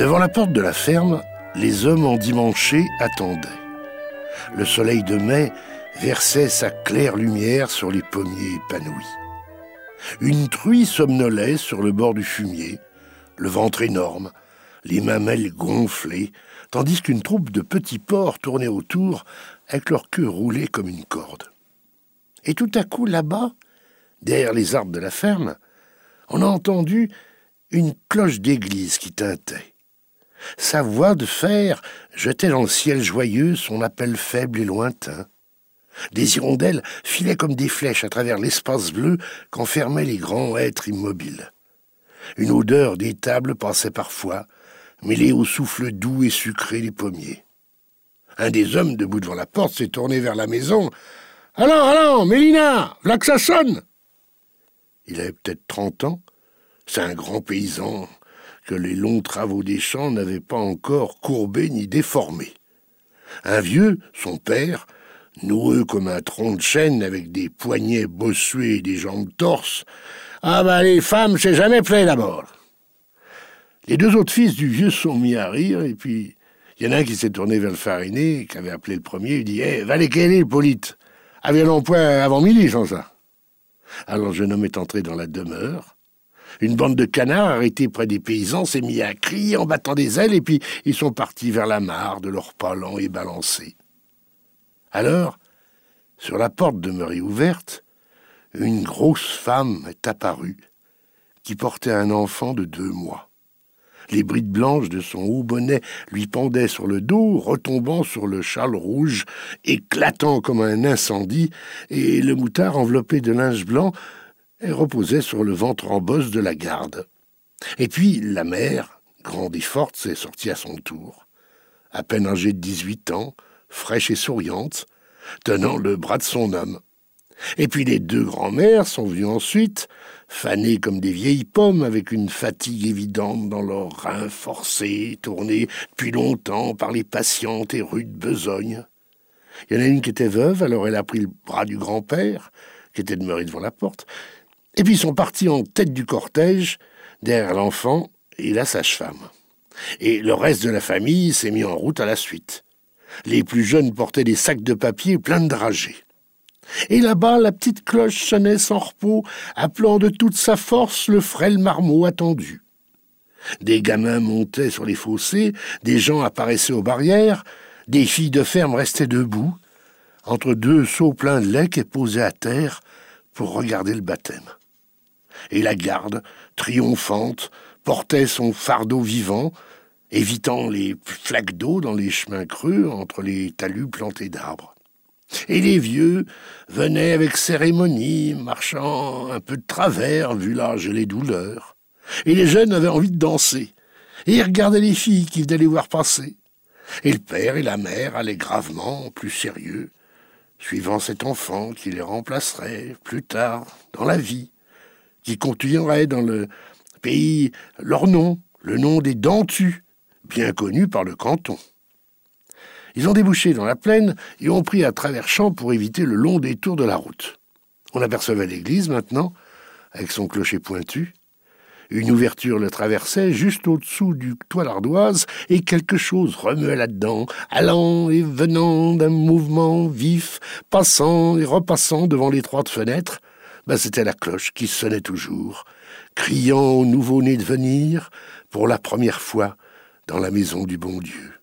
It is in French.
Devant la porte de la ferme, les hommes endimanchés attendaient. Le soleil de mai versait sa claire lumière sur les pommiers épanouis. Une truie somnolait sur le bord du fumier, le ventre énorme, les mamelles gonflées, tandis qu'une troupe de petits porcs tournait autour avec leur queue roulée comme une corde. Et tout à coup, là-bas, derrière les arbres de la ferme, on a entendu une cloche d'église qui tintait. Sa voix de fer jetait dans le ciel joyeux son appel faible et lointain. Des hirondelles filaient comme des flèches à travers l'espace bleu qu'enfermaient les grands êtres immobiles. Une odeur d'étable passait parfois, mêlée au souffle doux et sucré des pommiers. Un des hommes debout devant la porte s'est tourné vers la maison. Allons, allons, Mélina, v'là que ça sonne Il avait peut-être trente ans. C'est un grand paysan les longs travaux des champs n'avaient pas encore courbé ni déformé. Un vieux, son père, noueux comme un tronc de chêne avec des poignets bossués et des jambes torses. Ah ben les femmes, c'est jamais plaît d'abord. Les deux autres fils du vieux sont mis à rire, et puis il y en a un qui s'est tourné vers le fariné, qui avait appelé le premier, il dit Eh, va les est, Polite Avait l'emploi avant midi, sans ça? Alors le jeune homme est entré dans la demeure. Une bande de canards arrêtés près des paysans s'est mis à crier en battant des ailes, et puis ils sont partis vers la mare de leurs pas lents et balancés. Alors, sur la porte demeurée ouverte, une grosse femme est apparue, qui portait un enfant de deux mois. Les brides blanches de son haut bonnet lui pendaient sur le dos, retombant sur le châle rouge, éclatant comme un incendie, et le moutard enveloppé de linge blanc reposait sur le ventre en bosse de la garde. Et puis la mère, grande et forte, s'est sortie à son tour. À peine âgée de dix-huit ans, fraîche et souriante, tenant le bras de son homme. Et puis les deux grands-mères sont venues ensuite, fanées comme des vieilles pommes, avec une fatigue évidente dans leurs reins forcés, tournés depuis longtemps par les patientes et rudes besognes. Il y en a une qui était veuve, alors elle a pris le bras du grand-père, qui était demeuré devant la porte, et puis ils sont partis en tête du cortège, derrière l'enfant et la sage-femme. Et le reste de la famille s'est mis en route à la suite. Les plus jeunes portaient des sacs de papier pleins de dragées. Et là-bas, la petite cloche sonnait sans repos, appelant de toute sa force le frêle marmot attendu. Des gamins montaient sur les fossés, des gens apparaissaient aux barrières, des filles de ferme restaient debout, entre deux seaux pleins de lait et posés à terre pour regarder le baptême. Et la garde, triomphante, portait son fardeau vivant, évitant les flaques d'eau dans les chemins creux entre les talus plantés d'arbres. Et les vieux venaient avec cérémonie, marchant un peu de travers, vu l'âge et les douleurs. Et les jeunes avaient envie de danser, et ils regardaient les filles qui venaient les voir passer. Et le père et la mère allaient gravement, plus sérieux, suivant cet enfant qui les remplacerait plus tard dans la vie, qui continuerait dans le pays leur nom, le nom des Dentus, bien connu par le canton. Ils ont débouché dans la plaine et ont pris à travers champs pour éviter le long détour de la route. On apercevait l'église maintenant, avec son clocher pointu. Une ouverture le traversait juste au-dessous du toit l'ardoise et quelque chose remuait là-dedans, allant et venant d'un mouvement vif, passant et repassant devant l'étroite fenêtre. Ben, C'était la cloche qui sonnait toujours, criant au nouveau-né de venir pour la première fois dans la maison du bon Dieu.